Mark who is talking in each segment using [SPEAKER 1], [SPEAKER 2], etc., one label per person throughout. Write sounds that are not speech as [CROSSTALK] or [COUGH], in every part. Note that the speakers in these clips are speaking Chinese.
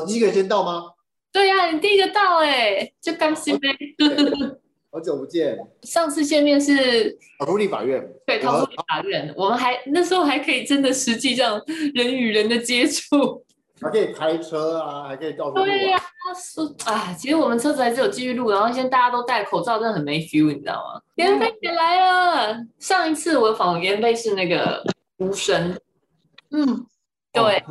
[SPEAKER 1] 我第一个先到吗？
[SPEAKER 2] 对呀、你第一个到哎、就刚新呗。[LAUGHS]
[SPEAKER 1] 好久不见，
[SPEAKER 2] 上次见面是
[SPEAKER 1] 桃竹立法院。
[SPEAKER 2] 对桃竹法院，我们还那时候还可以真的实际这样人与人的接触。
[SPEAKER 1] 还可以开车啊，还可以到处
[SPEAKER 2] 对呀、
[SPEAKER 1] 玩。
[SPEAKER 2] 说啊，其实我们车子还是有继续录，然后现在大家都戴口罩，真的很没 feel，你知道吗？袁飞也来了。上一次我访袁飞是那个无声，
[SPEAKER 3] 嗯，
[SPEAKER 2] 对。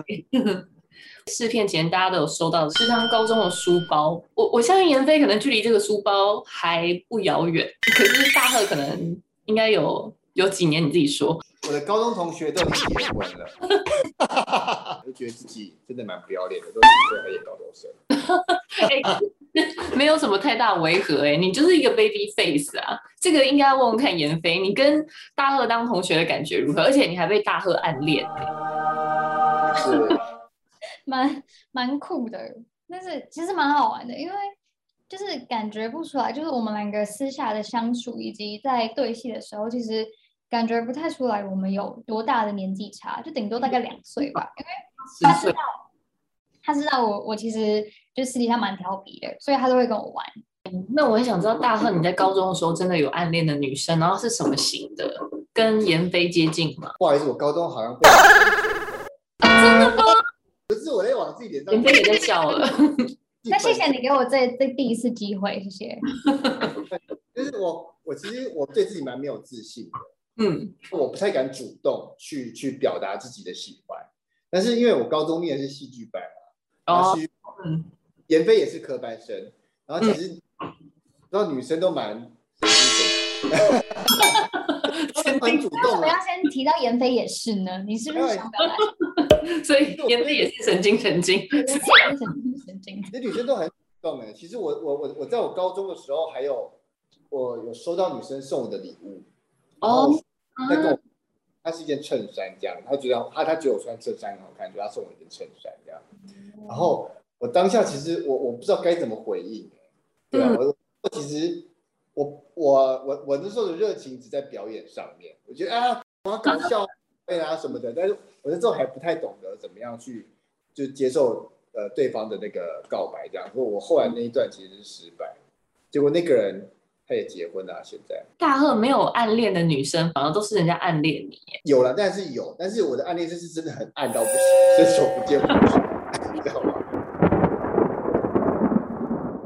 [SPEAKER 2] 试片前大家都有收到，是他们高中的书包。我我相信妍飞可能距离这个书包还不遥远，可是大贺可能应该有有几年，你自己说。
[SPEAKER 1] 我的高中同学都已经结婚了，[LAUGHS] 就觉得自己真的蛮不要脸的，都几岁还演高中生。[LAUGHS]
[SPEAKER 2] 哎、[LAUGHS] 没有什么太大违和哎、你就是一个 baby face 啊。这个应该问问看妍飞，你跟大贺当同学的感觉如何？而且你还被大贺暗恋、
[SPEAKER 1] 是，
[SPEAKER 3] 蛮蛮酷的，但是其实蛮好玩的，因为就是感觉不出来，就是我们两个私下的相处，以及在对戏的时候，其实感觉不太出来我们有多大的年纪差，就顶多大概两岁吧。因为他知道，他知道我我其实就私底下蛮调皮的，所以他都会跟我玩。
[SPEAKER 2] 那我很想知道，大贺你在高中的时候真的有暗恋的女生，然后是什么型的？跟妍飞接近吗？
[SPEAKER 1] 不好意思，我高中好像不
[SPEAKER 2] 真的吗？
[SPEAKER 1] 自己
[SPEAKER 2] 也在笑了。[LAUGHS]
[SPEAKER 3] 那谢谢你给我这这第一次机会，谢谢。
[SPEAKER 1] 就是我，我其实我对自己蛮没有自信的，
[SPEAKER 2] 嗯，
[SPEAKER 1] 我不太敢主动去去表达自己的喜欢。但是因为我高中念的是戏剧班嘛，然后
[SPEAKER 2] 哦，
[SPEAKER 1] 戏剧
[SPEAKER 2] 嗯，
[SPEAKER 1] 妍飞也是科班生，然后其实然后女生都蛮 [LAUGHS]
[SPEAKER 2] 神
[SPEAKER 1] 蛮
[SPEAKER 2] 经，
[SPEAKER 1] 主动
[SPEAKER 3] 为什么要，先提到妍飞也是呢？你是不是想表达？[LAUGHS]
[SPEAKER 2] 所以妍飞也是神经神经。
[SPEAKER 3] 神经神经。
[SPEAKER 1] 其实女生都很主动的。其实我我我我在我高中的时候，还有我有收到女生送我的礼物，
[SPEAKER 2] 哦，
[SPEAKER 1] 她跟我，她是一件衬衫这样，她觉得她她觉得我穿衬衫很好看，就她送我一件衬衫这样。然后我当下其实我我不知道该怎么回应，对啊，我我其实我我我我那时候的热情只在表演上面，我觉得啊我要搞笑对啊什么的，但是我那时候还不太懂得怎么样去就接受呃对方的那个告白这样，所以我后来那一段其实是失败，结果那个人他也结婚了、啊，现在
[SPEAKER 2] 大贺没有暗恋的女生，反而都是人家暗恋你。
[SPEAKER 1] 有了，但是有，但是我的暗恋就是真的很暗到不行，伸手不见五指，[LAUGHS] 你知道吗？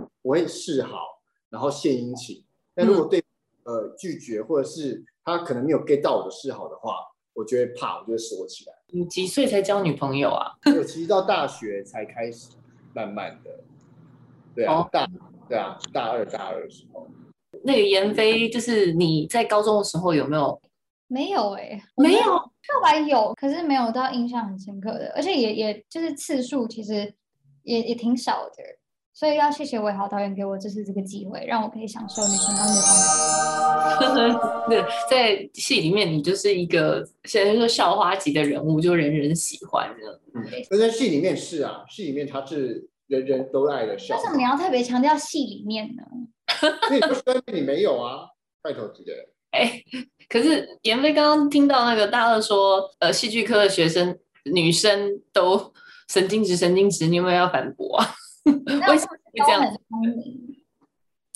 [SPEAKER 1] [LAUGHS] 我会示好，然后献殷勤，但如果对、呃拒绝或者是他可能没有 get 到我的示好的话，我就会怕，我就会锁起来。
[SPEAKER 2] 你几岁才交女朋友啊？
[SPEAKER 1] 我其实到大学才开始慢慢的，对啊，
[SPEAKER 2] 哦
[SPEAKER 1] 大对啊，大二大二的时候，
[SPEAKER 2] 那个妍飞，就是你在高中的时候有没有？
[SPEAKER 3] 没有哎、
[SPEAKER 2] 没有，
[SPEAKER 3] 告白有，可是没有到印象很深刻的，而且也也就是次数其实也也挺少的，所以要谢谢伟豪导演给我这次这个机会，让我可以享受女生当女方。[LAUGHS]
[SPEAKER 2] 对，在戏里面你就是一个现在说校花级的人物，就人人喜欢的。
[SPEAKER 1] 但在戏里面是啊，戏里面他是人人都爱的笑
[SPEAKER 3] 为什么你要特别强调戏里面呢？[LAUGHS]
[SPEAKER 1] 所以你不说你没有啊，拜托姐姐。[LAUGHS]
[SPEAKER 2] 哎，可是妍飞刚刚听到那个大二说，呃，戏剧科的学生女生都神经质，神经质，你有没有要反驳啊？[LAUGHS] 为什么会这样？
[SPEAKER 3] 都很聪明，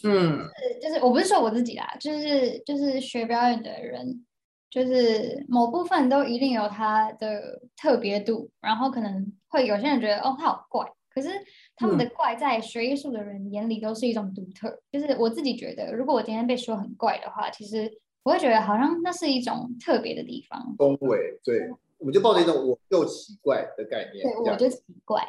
[SPEAKER 2] 嗯，
[SPEAKER 3] 就是我不是说我自己啦，就是就是学表演的人，就是某部分都一定有他的特别度，然后可能会有些人觉得哦他好怪，可是他们的怪在学艺术的人眼里都是一种独特。就是我自己觉得，如果我今天被说很怪的话，其实我会觉得好像那是一种特别的地方。
[SPEAKER 1] 恭维，对，我们就抱着一种我又奇怪的概念，
[SPEAKER 3] 对，我就奇怪。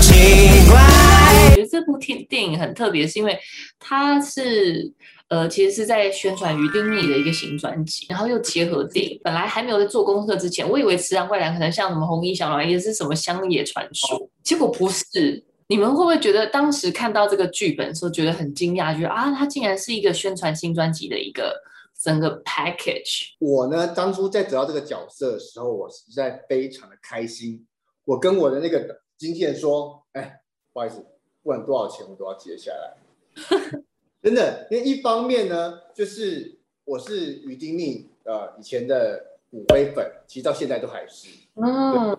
[SPEAKER 2] 我觉得这部电电影很特别，是因为它是呃，其实是在宣传于丁密的一个新专辑，然后又结合电影。本来还没有在做功课之前，我以为《慈然怪谈》可能像什么《红衣小狼》也是什么乡野传说，结果不是。你们会不会觉得当时看到这个剧本的时候觉得很惊讶，觉得啊，它竟然是一个宣传新专辑的一个整个 package？
[SPEAKER 1] 我呢，当初在得到这个角色的时候，我实在非常的开心。我跟我的那个经纪人说：“哎，不好意思，不管多少钱，我都要接下来。[LAUGHS] ”真的，因为一方面呢，就是我是于丁密呃以前的骨灰粉，其实到现在都还是。
[SPEAKER 2] 嗯，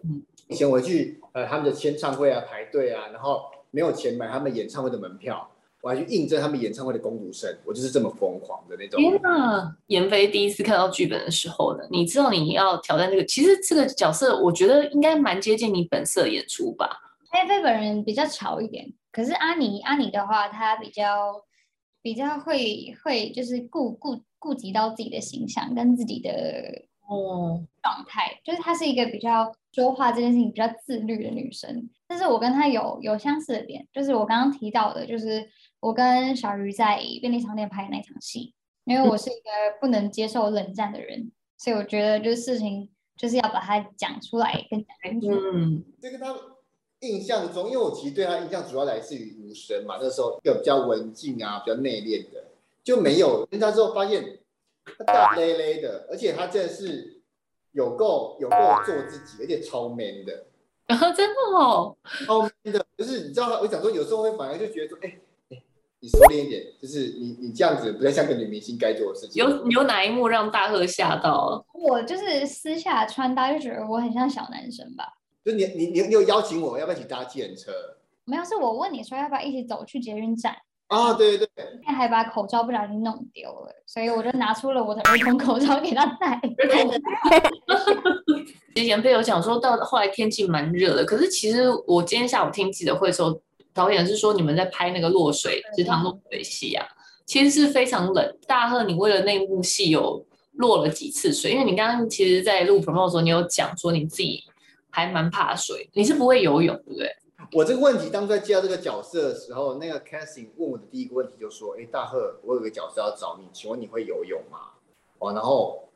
[SPEAKER 1] 以前我去呃他们的签唱会啊排队啊，然后没有钱买他们演唱会的门票，我还去应征他们演唱会的攻读生，我就是这么疯狂的那种。
[SPEAKER 2] 天呐！闫飞第一次看到剧本的时候呢，你知道你要挑战这个，其实这个角色我觉得应该蛮接近你本色演出吧。
[SPEAKER 3] 闫飞本人比较潮一点，可是阿尼阿尼的话，他比较比较会会就是顾顾顾及到自己的形象跟自己的
[SPEAKER 2] 哦，
[SPEAKER 3] 状态，就是她是一个比较说话这件事情比较自律的女生。但是我跟她有有相似的点，就是我刚刚提到的，就是我跟小鱼在便利商店拍的那场戏，因为我是一个不能接受冷战的人，所以我觉得就是事情就是要把它讲出来跟讲清楚。
[SPEAKER 2] 嗯，
[SPEAKER 1] 这个他印象中，因为我其实对他印象主要来自于无声嘛，那时候一个比较文静啊、比较内敛的，就没有。跟他之后发现他大咧咧的，而且他真的是有够有够做自己，而且超 man 的，
[SPEAKER 2] 然 [LAUGHS] 后真的哦，
[SPEAKER 1] 超 man 的，就是你知道，我讲说有时候会反而就觉得说，哎、哎你收敛一点，就是你你这样子不太像个女明星该做的事情。
[SPEAKER 2] 有有哪一幕让大贺吓到？
[SPEAKER 3] 我就是私下穿搭就觉得我很像小男生吧。
[SPEAKER 1] 就你你你你有邀请我要不要一起搭计程车？
[SPEAKER 3] 没有，是我问你说要不要一起走去捷运站，
[SPEAKER 1] 啊，对对对，
[SPEAKER 3] 今天还把口罩不小心弄丢了，所以我就拿出了我的儿童口罩给他戴。
[SPEAKER 2] 其实闫飞有讲说到后来天气蛮热的，可是其实我今天下午听记者会的时候，导演是说你们在拍那个落水池塘落水戏啊，其实是非常冷。大贺，你为了那部戏有落了几次水？因为你刚刚其实，在录 promo 的时候，你有讲说你自己还蛮怕水，你是不会游泳，对不对？
[SPEAKER 1] 我这个问题当初在接到这个角色的时候，那个 casting 问我的第一个问题就说：“哎，大贺，我有个角色要找你，请问你会游泳吗？”哦，然后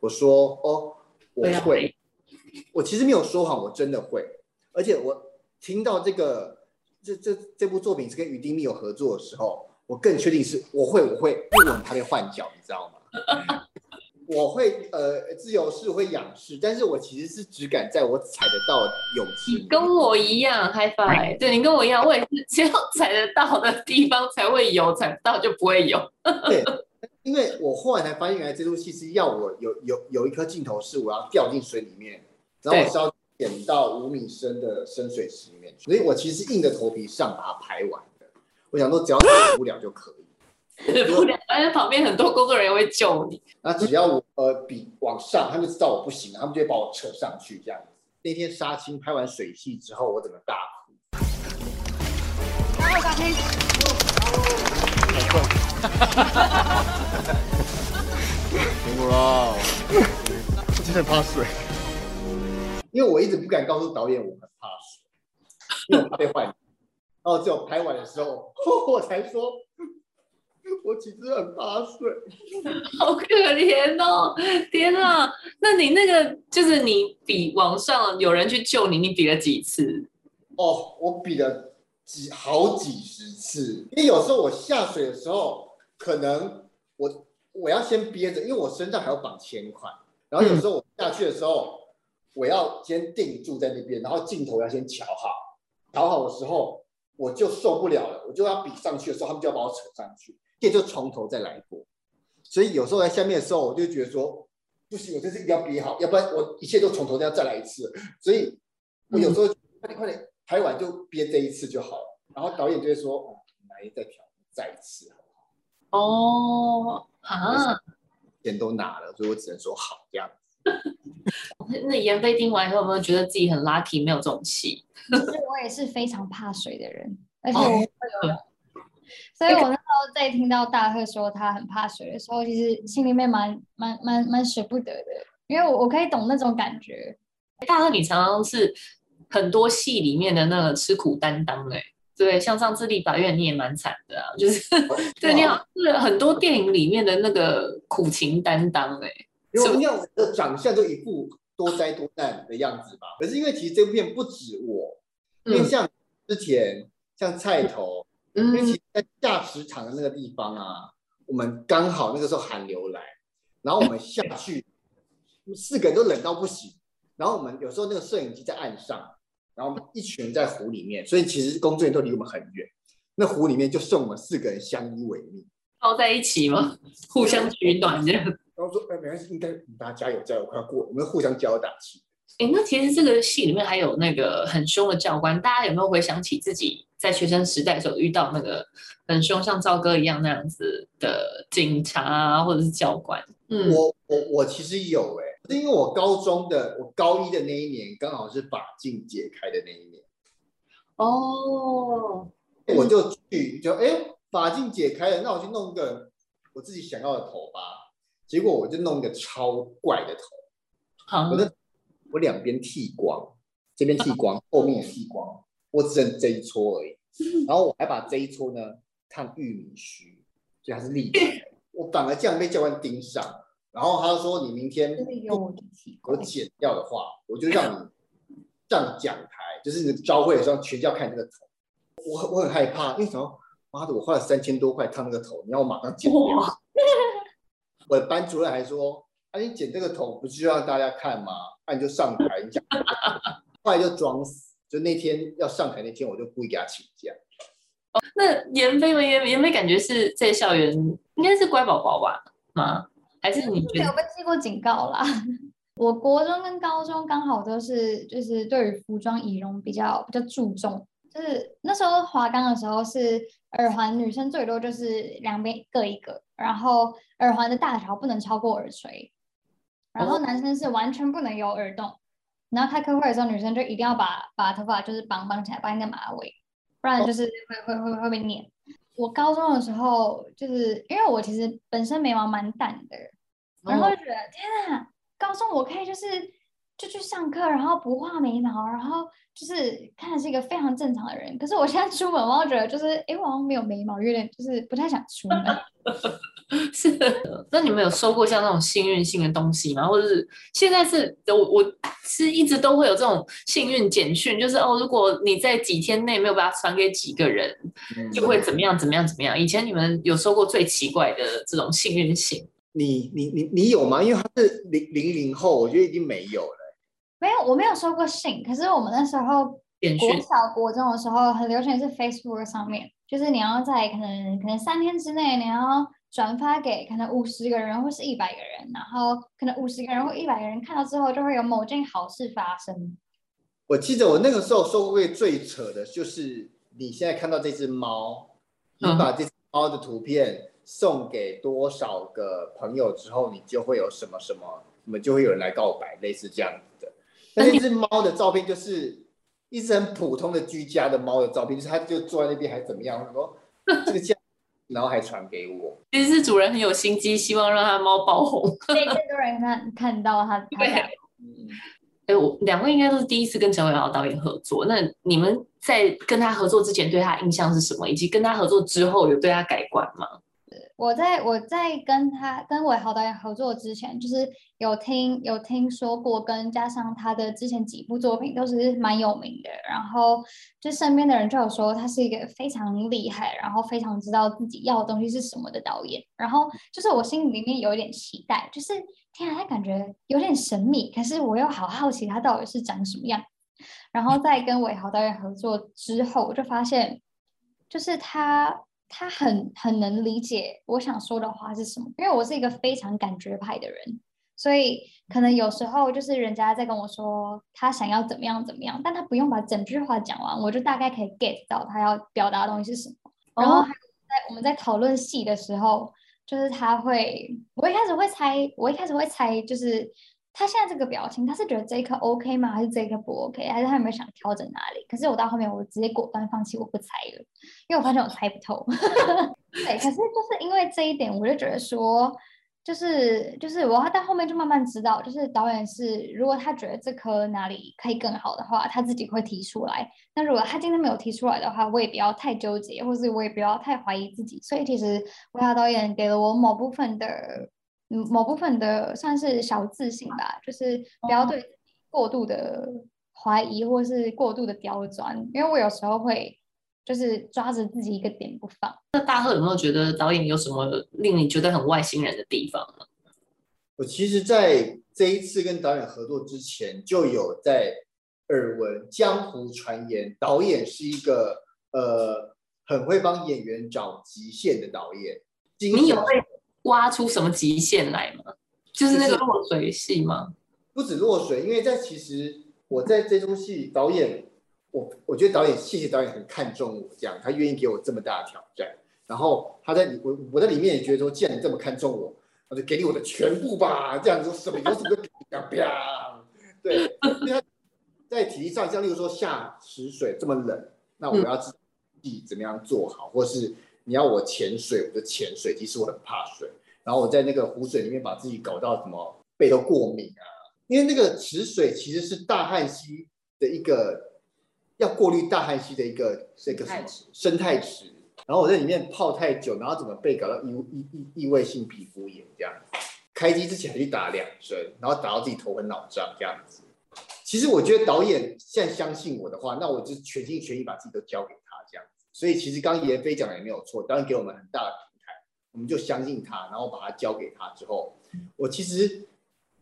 [SPEAKER 1] 我说：“哦，我
[SPEAKER 2] 会啊
[SPEAKER 1] 会。”我其实没有说谎，我真的会。而且我听到这个这这这部作品是跟于丁密有合作的时候，我更确定是我会，我会，因为我很怕被换角，你知道吗？[LAUGHS] 我会呃自由式会仰视，但是我其实是只敢在我踩得到的泳池里面。
[SPEAKER 2] 跟我一样，high five。对你跟我一样，我也是只有踩得到的地方才会游，踩不到就不会游。[LAUGHS]
[SPEAKER 1] 对，因为我后来才发现，原来这出戏是要我有有有一颗镜头是我要掉进水里面，然后我是要潜到五米深的深水池里面去，所以我其实硬着头皮上把它拍完的。我想说，只要死不了就可以。
[SPEAKER 2] 不了，但是旁边很多工作人员会救你。
[SPEAKER 1] 那只要我呃比往上，他们就知道我不行了，他们就会把我扯上去这样子。那天杀青拍完水戏之后，我整个大哭。
[SPEAKER 4] 辛苦了，我真的怕水。
[SPEAKER 1] 因为我一直不敢告诉导演我很怕水，因为我怕被换。然后只有拍完的时候，[LAUGHS] 我才说，我其实很怕水。
[SPEAKER 2] 好可怜哦！天啊，那你那个就是你比网上有人去救你，你比了几次？
[SPEAKER 1] 哦，我比了几好几十次，因为有时候我下水的时候，可能我我要先憋着，因为我身上还要绑铅块，然后有时候我下去的时候，我要先定住在那边，然后镜头要先调好，调好的时候我就受不了了，我就要比上去的时候，他们就要把我扯上去，这就从头再来过。所以有时候在下面的时候，我就觉得说，不行，我这次一定要比好，要不然我一切都从头要再来一次。所以我有时候快点快点拍完就憋这一次就好了。然后导演就会说，哦，来再调再一次，好不好？
[SPEAKER 2] 哦，啊，
[SPEAKER 1] 钱都拿了，所以我只能说好这样。[LAUGHS]
[SPEAKER 2] 那闫飞听完以后有没有觉得自己很 lucky 没有这种戏？
[SPEAKER 3] 其实我也是非常怕水的人，而且我会游泳，所以我那时候在听到大贺说他很怕水的时候，其实心里面蛮蛮蛮蛮舍不得的，因为我我可以懂那种感觉。
[SPEAKER 2] 大贺，你常常是很多戏里面的那个吃苦担当哎、对，像上次立法院你也蛮惨的啊，就是 [LAUGHS] 对你好像是很多电影里面的那个苦情担当哎、
[SPEAKER 1] 因为我像我的长相就一副多灾多难的样子吧。可是因为其实这部片不止我，因为
[SPEAKER 2] 嗯
[SPEAKER 1] 像之前像菜头，因为其
[SPEAKER 2] 嗯
[SPEAKER 1] 实在下池场的那个地方啊，我们刚好那个时候寒流来，然后我们下去，四个人都冷到不行。然后我们有时候那个摄影机在岸上，然后我们一群人在湖里面，所以其实工作人员都离我们很远。那湖里面就剩我们四个人相依为命。
[SPEAKER 2] 抱在一起吗？互相取暖这样。
[SPEAKER 1] 然后说，哎，没关系，应该大家加油加油，快要过了，我们互相加油打气。
[SPEAKER 2] 哎，那其实这个戏里面还有那个很凶的教官，大家有没有回想起自己在学生时代的时候遇到那个很凶，像赵哥一样那样子的警察啊，或者是教官？嗯，
[SPEAKER 1] 我我我其实有哎、是因为我高中的我高一的那一年刚好是法禁解开的那一年，
[SPEAKER 2] 哦，
[SPEAKER 1] 我就去就哎法禁解开了，那我去弄个我自己想要的头吧。结果我就弄一个超怪的头，
[SPEAKER 2] 好
[SPEAKER 1] 我，的我两边剃光，这边剃光，后面也剃光，我只剩这一撮而已。然后我还把这一撮呢烫玉米须，所以它是立起来的。[LAUGHS] 我反而这样被教官盯上，然后他就说你明天
[SPEAKER 3] 我。
[SPEAKER 1] 剪掉的话，我就让你上讲台，就是你招会的时候，全校看这个头。我很我很害怕，因为什么？妈的，我花了三千多块烫那个头，你要我马上剪掉。我班主任还说：“啊，你剪这个头不是要让大家看吗？那、你就上台你讲。[LAUGHS] ”后来就装死，就那天要上台那天，我就故意给他请假。
[SPEAKER 2] 哦那妍飞呢？妍妍飞感觉是在校园应该是乖宝宝吧？吗？还是你觉得？
[SPEAKER 3] 没有被记过警告啦。我国中跟高中刚好都是，就是对于服装仪容比较比较注重。就是那时候华冈的时候是耳环，女生最多就是两边各一个，然后耳环的大小不能超过耳垂，然后
[SPEAKER 2] 哦
[SPEAKER 3] 男生是完全不能有耳洞。然后开课会的时候，女生就一定要把把头发就是绑绑起来，绑一个马尾，不然就是会会会会被撵。我高中的时候，就是因为我其实本身眉毛蛮淡的，然后就觉得天啊，高中我可以就是就去上课，然后不画眉毛，然后就是看的是一个非常正常的人。可是我现在出门，我就觉得就是哎，我好像没有眉毛，有点就是不太想出门。[LAUGHS]
[SPEAKER 2] 是的，那你们有收过像那种幸运性的东西吗？或者是现在是我我是一直都会有这种幸运简讯，就是哦，如果你在几天内没有把它传给几个人，就会怎么样怎么样怎么样。以前你们有收过最奇怪的这种幸运信？
[SPEAKER 1] 你你你你有吗？因为他是零零零后，我觉得已经没有了。
[SPEAKER 3] 没有，我没有收过信，可是我们那时候国小、国中的时候，很流行是 Facebook 上面，就是你要在可能可能三天之内，你要转发给可能五十个人或是一百个人，然后可能五十个人或一百个人看到之后，就会有某件好事发生。
[SPEAKER 1] 我记得我那个时候收过最扯的就是你现在看到这只猫，你
[SPEAKER 2] 嗯
[SPEAKER 1] 把这只猫的图片送给多少个朋友之后，你就会有什么什么，你们就会有人来告白，类似这样子的。那那只猫的照片就是一只很普通的居家的猫的照片，就是它就坐在那边还怎么样，我说 [LAUGHS] 这个家，然后还传给我。
[SPEAKER 2] 其实是主人很有心机，希望让他的猫爆红。[LAUGHS]
[SPEAKER 3] 被更多人看看到他，他
[SPEAKER 2] 对
[SPEAKER 3] 的
[SPEAKER 2] 哎，我两位应该都是第一次跟陈伟豪导演合作。那你们在跟他合作之前对他印象是什么？以及跟他合作之后有对他改观吗？
[SPEAKER 3] 我在我在跟他跟伟豪导演合作之前，就是有听有听说过，跟加上他的之前几部作品都是蛮有名的，然后就身边的人就有说他是一个非常厉害，然后非常知道自己要的东西是什么的导演，然后就是我心里面有一点期待，就是天啊，他感觉有点神秘，可是我又好好奇他到底是长什么样。然后在跟伟豪导演合作之后，我就发现，就是他他很很能理解我想说的话是什么，因为我是一个非常感觉派的人，所以可能有时候就是人家在跟我说他想要怎么样怎么样，但他不用把整句话讲完，我就大概可以 get 到他要表达的东西是什么。然后还有在我们在讨论戏的时候，就是他会，我一开始会猜，我一开始会猜，就是他现在这个表情，他是觉得这一颗 OK 吗？还是这一颗不 OK？还是他有没有想调整哪里？可是我到后面，我直接果断放弃，我不猜了，因为我发现我猜不透。[LAUGHS] 对，可是就是因为这一点，我就觉得说，就是就是我要到后面就慢慢知道，就是导演是如果他觉得这颗哪里可以更好的话，他自己会提出来。那如果他今天没有提出来的话，我也不要太纠结，或是我也不要太怀疑自己。所以其实维亚导演给了我某部分的，某部分的算是小自信吧，就是不要对过度的怀疑或是过度的刁钻，因为我有时候会就是抓着自己一个点不放。
[SPEAKER 2] 那大贺有没有觉得导演有什么令你觉得很外星人的地方呢？
[SPEAKER 1] 我其实在这一次跟导演合作之前，就有在耳闻江湖传言，导演是一个呃很会帮演员找极限的导演。
[SPEAKER 2] 你有被挖出什么极限来吗？就是那个落水戏吗？
[SPEAKER 1] 不止落水，因为在其实我在这出戏导演，我我觉得导演谢谢导演很看重我这样，他愿意给我这么大的挑战，然后他在里我我在里面也觉得说，既然你这么看重我，我就给你我的全部吧，这样子什么有什么啪，对，因为他在体力上，像例如说下池水这么冷，那我要自己怎么样做好，或是你要我潜水，我就潜水，其实我很怕水，然后我在那个湖水里面把自己搞到什么背都过敏啊，因为那个池水其实是大汉溪的一个要过滤大汉溪的一个这个什么生态池，然后我在里面泡太久，然后怎么被搞到异异异异位性皮肤炎这样子，开机之前还去打两针，然后打到自己头昏脑胀这样子。其实我觉得导演现在相信我的话，那我就全心全意把自己都交给他。所以其实刚刚严飞讲的也没有错，当然给我们很大的平台，我们就相信他，然后把它交给他之后，我其实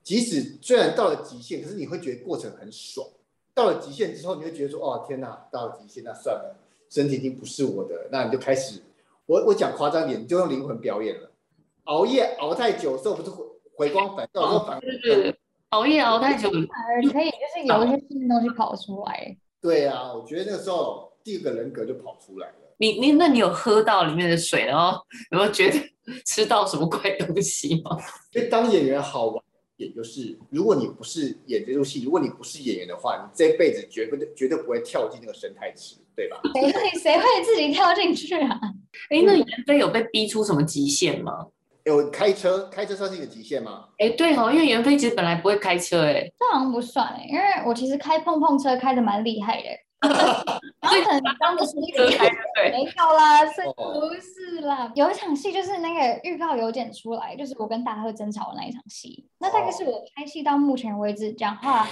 [SPEAKER 1] 即使虽然到了极限，可是你会觉得过程很爽。到了极限之后，你会觉得说，哦天哪，到了极限，那算了，身体已经不是我的，那你就开始，我我讲夸张点，你就用灵魂表演了。熬夜熬太久的时候，不是回回光返照，然后反而
[SPEAKER 2] 对对对，熬夜熬太久，
[SPEAKER 3] 反而可以就是有一些新的东西跑出来。
[SPEAKER 1] 对啊，我觉得那个时候第二个人格就跑出来了。
[SPEAKER 2] 你你那你有喝到里面的水，然后有没有觉得 [LAUGHS] 吃到什么怪东西吗？
[SPEAKER 1] 因为当演员好玩也就是，如果你不是演这出戏，如果你不是演员的话，你这辈子绝不绝对不会跳进那个生态池，对吧？[LAUGHS]
[SPEAKER 3] 谁会谁会自己跳进去啊？[LAUGHS]
[SPEAKER 2] 哎，那袁飞有被逼出什么极限吗？
[SPEAKER 1] 有开车，开车算是一个极限吗？
[SPEAKER 2] 哎，对哦，因为袁飞其实本来不会开车，哎，
[SPEAKER 3] 这好像不算哎、因为我其实开碰碰车开的蛮厉害的、[LAUGHS] 然后可能当的是一个
[SPEAKER 2] 开的对，[LAUGHS]
[SPEAKER 3] 没有啦，是
[SPEAKER 1] 哦
[SPEAKER 3] 不是啦？有一场戏就是那个预告有剪出来，就是我跟大贺争吵的那一场戏。那大概是我拍戏到目前为止讲话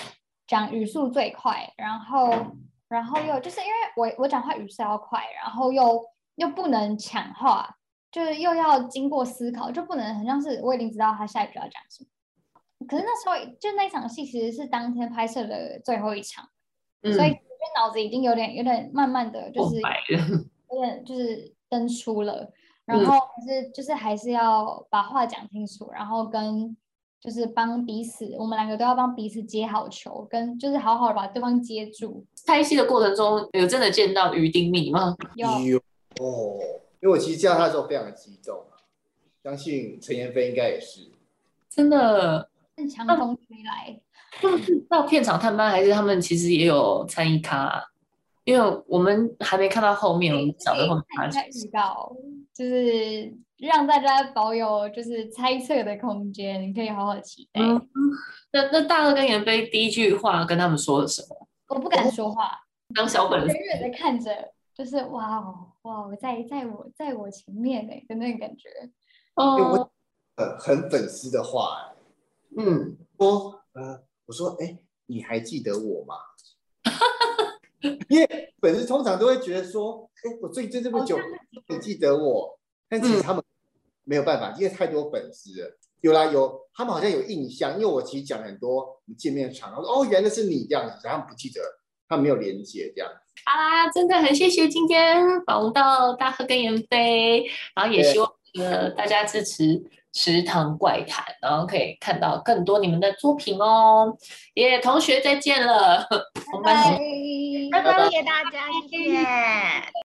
[SPEAKER 3] 讲语速最快，然后然后又就是因为我我讲话语速要快，然后又又不能抢话，就是又要经过思考，就不能很像是我已经知道他下一句要讲什么。可是那时候就那场戏其实是当天拍摄的最后一场，
[SPEAKER 2] 嗯，
[SPEAKER 3] 所以脑子已经有点有点慢慢的就是 [LAUGHS] 有点就是登出了，然
[SPEAKER 2] 嗯
[SPEAKER 3] 后还是就是还是要把话讲清楚，然后跟就是帮彼此，我们两个都要帮彼此接好球，跟就是好好的把对方接住。
[SPEAKER 2] 拍戏的过程中有真的见到于丁米吗？
[SPEAKER 3] 有
[SPEAKER 1] 有哦，因为我其实见到他的时候非常的激动啊，相信陈妍霏应该也是。
[SPEAKER 2] 真的，
[SPEAKER 3] 是强风吹来，
[SPEAKER 2] 他们是到片场探班，还是他们其实也有参与咖啊？因为我们还没看到后面，我们晓得后面发生
[SPEAKER 3] 看预告，就是让大家保有就是猜测的空间，你可以好好期待。
[SPEAKER 2] 嗯，那那大二跟袁飞第一句话跟他们说了什么？
[SPEAKER 3] 我不敢说话，
[SPEAKER 2] 当小本
[SPEAKER 3] 远远的看着，就是哇哦哇哦，在在我在我前面呢的那种感觉。
[SPEAKER 2] 哦
[SPEAKER 1] 很粉丝的话、欸，
[SPEAKER 2] 嗯，
[SPEAKER 1] 说呃，我说哎、你还记得我吗？[LAUGHS] 因为粉丝通常都会觉得说，哎、我最近这么久，你记得我？但其实他们没有办法，因为太多粉丝了。有啦有，他们好像有印象，因为我其实讲很多我们见面场，我说哦，原来是你这样子，他们不记得，他们没有连接这样。
[SPEAKER 2] 好啦，真的很谢谢今天访问到大贺跟袁飞，然后也希望呃大家支持《池塘怪谈》，然后可以看到更多你们的作品哦。耶，同学再见了，[LAUGHS] 我们很
[SPEAKER 3] 拜。
[SPEAKER 1] 拜拜
[SPEAKER 5] 谢谢大家，谢谢。